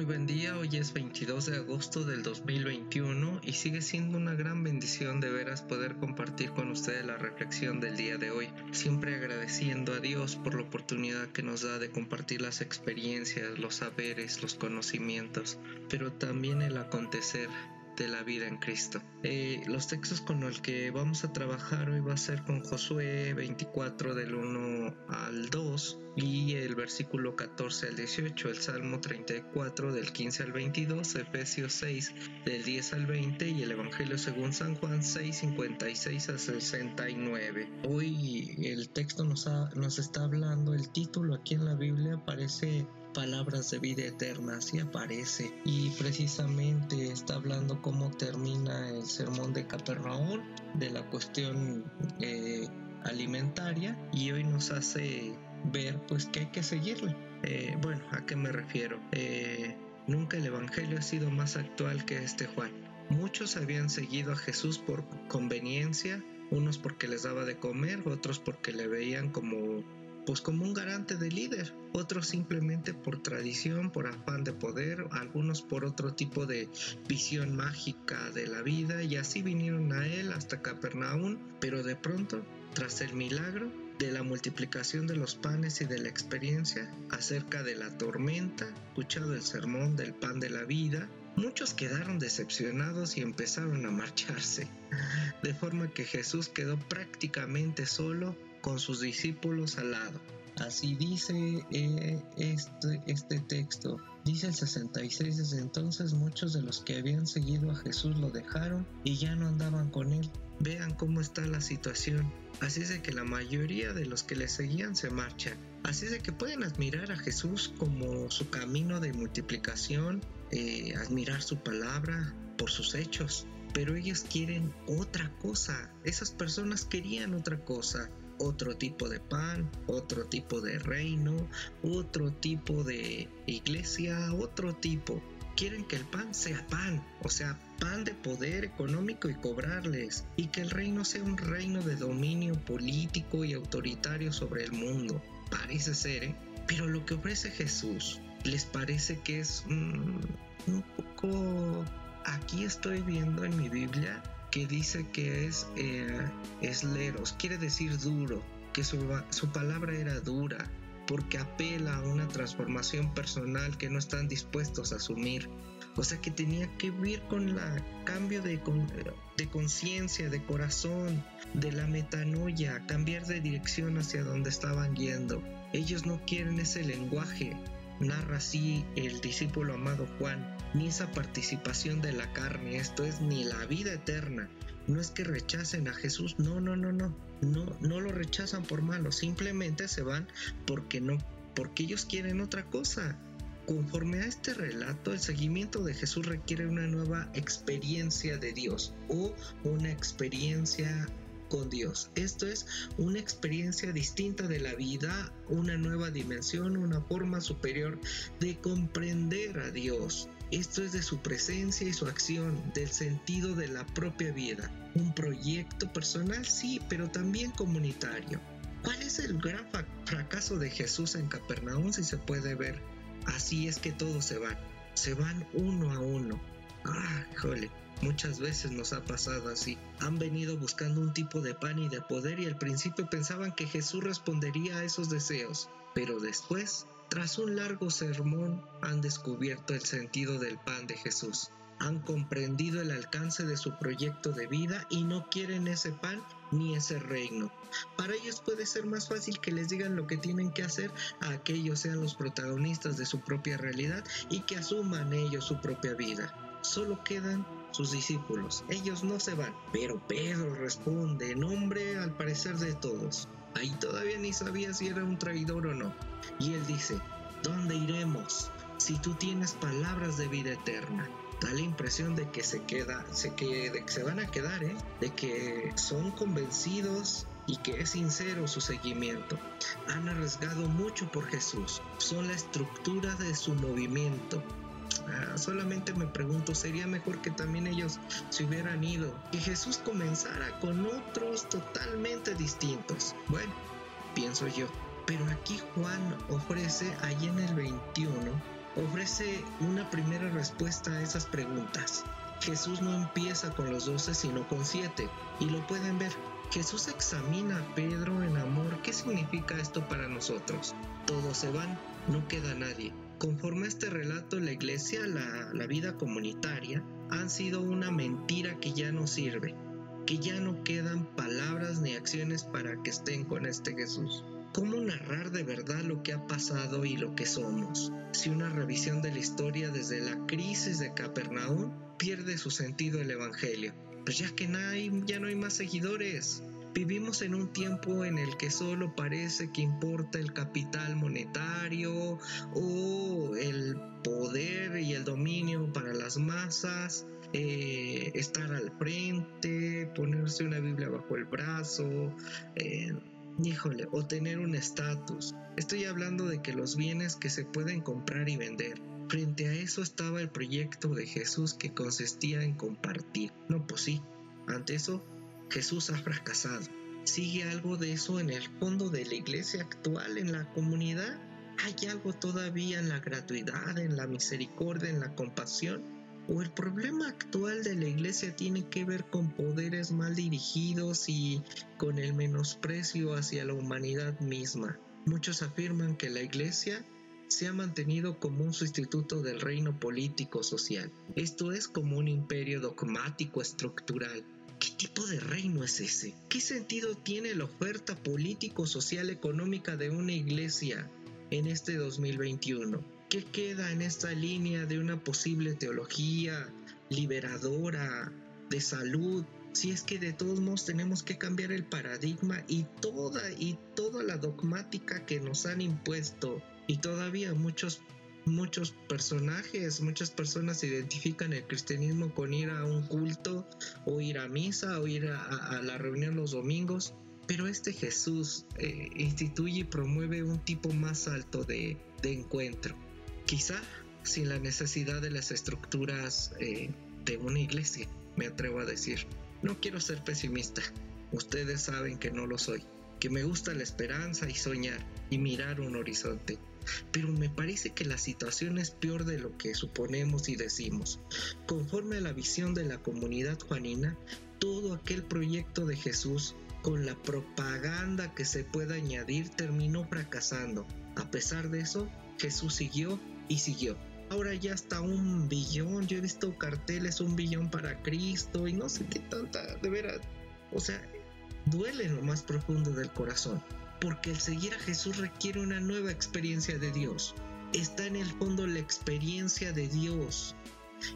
muy buen día. Hoy es 22 de agosto del 2021 y sigue siendo una gran bendición de veras poder compartir con ustedes la reflexión del día de hoy. Siempre agradeciendo a Dios por la oportunidad que nos da de compartir las experiencias, los saberes, los conocimientos, pero también el acontecer de la vida en Cristo. Eh, los textos con los que vamos a trabajar hoy va a ser con Josué 24 del 1 al 2 y el versículo 14 al 18, el Salmo 34 del 15 al 22, Efesios 6 del 10 al 20 y el Evangelio según San Juan 6, 56 al 69. Hoy el texto nos, nos está hablando, el título aquí en la Biblia aparece palabras de vida eterna, así aparece. Y precisamente está hablando cómo termina el sermón de Capernaum, de la cuestión eh, alimentaria, y hoy nos hace ver pues que hay que seguirle. Eh, bueno, ¿a qué me refiero? Eh, nunca el Evangelio ha sido más actual que este Juan. Muchos habían seguido a Jesús por conveniencia, unos porque les daba de comer, otros porque le veían como pues como un garante de líder, otros simplemente por tradición, por afán de poder, algunos por otro tipo de visión mágica de la vida y así vinieron a él hasta Capernaum, pero de pronto, tras el milagro de la multiplicación de los panes y de la experiencia acerca de la tormenta, escuchado el sermón del pan de la vida, Muchos quedaron decepcionados y empezaron a marcharse, de forma que Jesús quedó prácticamente solo con sus discípulos al lado. Así dice eh, este, este texto. Dice el 66, desde entonces muchos de los que habían seguido a Jesús lo dejaron y ya no andaban con él. Vean cómo está la situación. Así es de que la mayoría de los que le seguían se marchan. Así es de que pueden admirar a Jesús como su camino de multiplicación, eh, admirar su palabra por sus hechos. Pero ellos quieren otra cosa. Esas personas querían otra cosa otro tipo de pan, otro tipo de reino, otro tipo de iglesia, otro tipo. Quieren que el pan sea pan, o sea, pan de poder económico y cobrarles, y que el reino sea un reino de dominio político y autoritario sobre el mundo. Parece ser, ¿eh? Pero lo que ofrece Jesús, ¿les parece que es mm, un poco... Aquí estoy viendo en mi Biblia que dice que es eh, esleros, quiere decir duro, que su, su palabra era dura, porque apela a una transformación personal que no están dispuestos a asumir. O sea que tenía que ver con el cambio de, de conciencia, de corazón, de la metanoia, cambiar de dirección hacia donde estaban yendo. Ellos no quieren ese lenguaje, narra así el discípulo amado Juan, ni esa participación de la carne, esto es ni la vida eterna. No es que rechacen a Jesús, no, no, no, no, no, no lo rechazan por malo, simplemente se van porque no, porque ellos quieren otra cosa. Conforme a este relato, el seguimiento de Jesús requiere una nueva experiencia de Dios o una experiencia con Dios. Esto es una experiencia distinta de la vida, una nueva dimensión, una forma superior de comprender a Dios. Esto es de su presencia y su acción, del sentido de la propia vida. Un proyecto personal, sí, pero también comunitario. ¿Cuál es el gran fracaso de Jesús en Capernaum si se puede ver? Así es que todos se van. Se van uno a uno. Ah, jole. Muchas veces nos ha pasado así. Han venido buscando un tipo de pan y de poder y al principio pensaban que Jesús respondería a esos deseos, pero después, tras un largo sermón, han descubierto el sentido del pan de Jesús. Han comprendido el alcance de su proyecto de vida y no quieren ese pan ni ese reino. Para ellos puede ser más fácil que les digan lo que tienen que hacer a que ellos sean los protagonistas de su propia realidad y que asuman ellos su propia vida. Solo quedan sus discípulos. Ellos no se van. Pero Pedro responde, en nombre al parecer de todos. Ahí todavía ni sabía si era un traidor o no. Y él dice, ¿dónde iremos si tú tienes palabras de vida eterna? Da la impresión de que se queda, se que, se van a quedar, ¿eh? de que son convencidos y que es sincero su seguimiento. Han arriesgado mucho por Jesús. Son la estructura de su movimiento Ah, solamente me pregunto, ¿sería mejor que también ellos se hubieran ido? Que Jesús comenzara con otros totalmente distintos. Bueno, pienso yo. Pero aquí Juan ofrece ahí en el 21 ofrece una primera respuesta a esas preguntas. Jesús no empieza con los doce sino con siete, y lo pueden ver. Jesús examina a Pedro en amor. ¿Qué significa esto para nosotros? Todos se van, no queda nadie. Conforme a este relato, la iglesia, la, vida comunitaria, han sido una mentira que ya no sirve, que ya no quedan palabras ni acciones para que estén con este Jesús. ¿Cómo narrar de verdad lo que ha pasado y lo que somos? Si una revisión de la historia desde la crisis de Capernaum pierde su sentido el Evangelio, pues ya que no hay, ya no hay más seguidores. Vivimos en un tiempo en el que solo parece que importa el capital monetario o el poder y el dominio para las masas, eh, estar al frente, ponerse una Biblia bajo el brazo, eh, híjole, o tener un estatus. Estoy hablando de que los bienes que se pueden comprar y vender. Frente a eso estaba el proyecto de Jesús que consistía en compartir. No, pues sí, ante eso Jesús ha fracasado. ¿Sigue algo de eso en el fondo de la iglesia actual, en la comunidad? ¿Hay algo todavía en la gratuidad, en la misericordia, en la compasión? ¿O el problema actual de la iglesia tiene que ver con poderes mal dirigidos y con el menosprecio hacia la humanidad misma? Muchos afirman que la iglesia se ha mantenido como un sustituto del reino político social. Esto es como un imperio dogmático estructural ¿Qué tipo de reino es ese? ¿Qué sentido tiene la oferta político, social, económica de una iglesia en este 2021? ¿Qué queda en esta línea de una posible teología liberadora de salud? Si es que de todos modos tenemos que cambiar el paradigma y toda y toda la dogmática que nos han impuesto y todavía muchos muchos personajes, muchas personas identifican el cristianismo con ir a un culto o ir a misa o ir a, la reunión los domingos, pero este Jesús eh, instituye y promueve un tipo más alto de, encuentro, quizá sin la necesidad de las estructuras eh, de una iglesia, me atrevo a decir. No quiero ser pesimista, ustedes saben que no lo soy, que me gusta la esperanza y soñar y mirar un horizonte pero me parece que la situación es peor de lo que suponemos y decimos. Conforme a la visión de la comunidad juanina, todo aquel proyecto de Jesús con la propaganda que se pueda añadir terminó fracasando. A pesar de eso, Jesús siguió y siguió. Ahora ya está un billón, yo he visto carteles un billón para Cristo y no sé qué tanta, de veras. O sea, duele en lo más profundo del corazón porque el seguir a Jesús requiere una nueva experiencia de Dios. Está en el fondo la experiencia de Dios.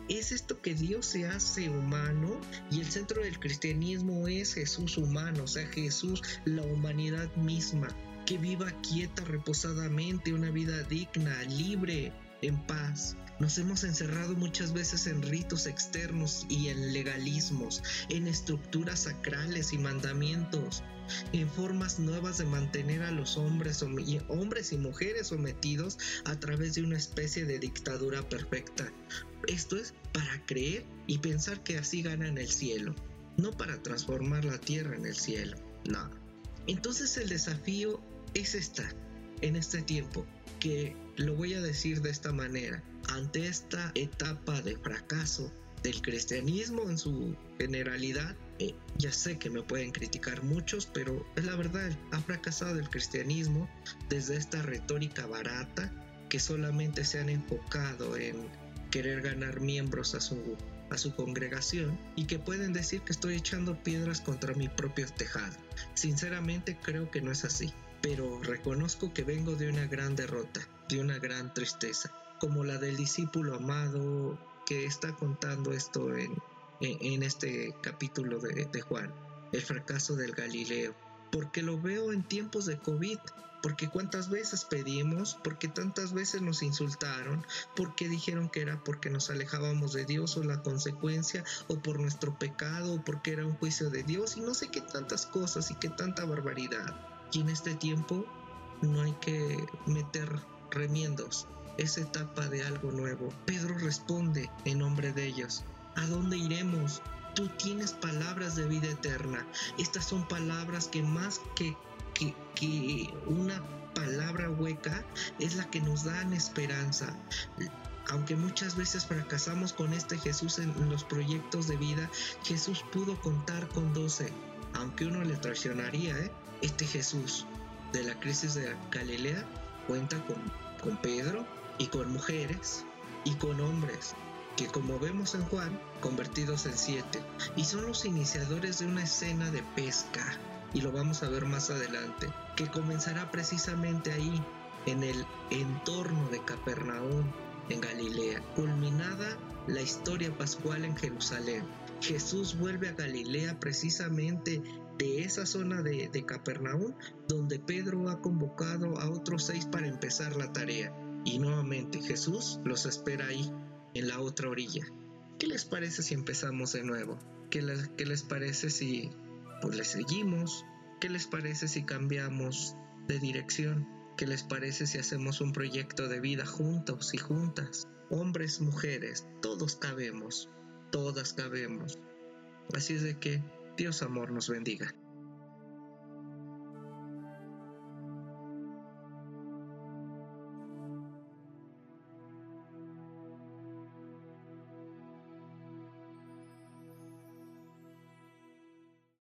Es esto que Dios se hace humano y el centro del cristianismo es Jesús humano, o sea, Jesús la humanidad misma, que viva quieta, reposadamente, una vida digna, libre, en paz. Nos hemos encerrado muchas veces en ritos externos y en legalismos, en estructuras sacrales y mandamientos, en formas nuevas de mantener a los hombres, hombres y mujeres sometidos a través de una especie de dictadura perfecta. Esto es para creer y pensar que así ganan el cielo, no para transformar la tierra en el cielo. No. Entonces el desafío es estar en este tiempo, que lo voy a decir de esta manera, ante esta etapa de fracaso del cristianismo en su generalidad, eh, ya sé que me pueden criticar muchos, pero es la verdad, ha fracasado el cristianismo desde esta retórica barata que solamente se han enfocado en querer ganar miembros a su, a su congregación y que pueden decir que estoy echando piedras contra mi propio tejado. Sinceramente creo que no es así pero reconozco que vengo de una gran derrota, de una gran tristeza, como la del discípulo amado que está contando esto en, en, este capítulo de, de Juan, el fracaso del Galileo, porque lo veo en tiempos de COVID, porque cuántas veces pedimos, porque tantas veces nos insultaron, porque dijeron que era porque nos alejábamos de Dios o la consecuencia, o por nuestro pecado, o porque era un juicio de Dios, y no sé qué tantas cosas y qué tanta barbaridad. Y en este tiempo no hay que meter remiendos. Es etapa de algo nuevo. Pedro responde en nombre de ellos. ¿A dónde iremos? Tú tienes palabras de vida eterna. Estas son palabras que más que, que, una palabra hueca es la que nos dan esperanza. Aunque muchas veces fracasamos con este Jesús en los proyectos de vida, Jesús pudo contar con 12. Aunque uno le traicionaría, ¿eh? Este Jesús de la crisis de Galilea cuenta con, con Pedro y con mujeres y con hombres que como vemos en Juan, convertidos en siete, y son los iniciadores de una escena de pesca, y lo vamos a ver más adelante, que comenzará precisamente ahí, en el entorno de Capernaum, en Galilea, culminada la historia pascual en Jerusalén. Jesús vuelve a Galilea precisamente de esa zona de, Capernaum, donde Pedro ha convocado a otros seis para empezar la tarea. Y nuevamente Jesús los espera ahí, en la otra orilla. ¿Qué les parece si empezamos de nuevo? ¿Qué les, qué les parece si pues le seguimos? ¿Qué les parece si cambiamos de dirección? ¿Qué les parece si hacemos un proyecto de vida juntos y juntas? Hombres, mujeres, todos cabemos, todas cabemos. Así es de que Dios amor nos bendiga.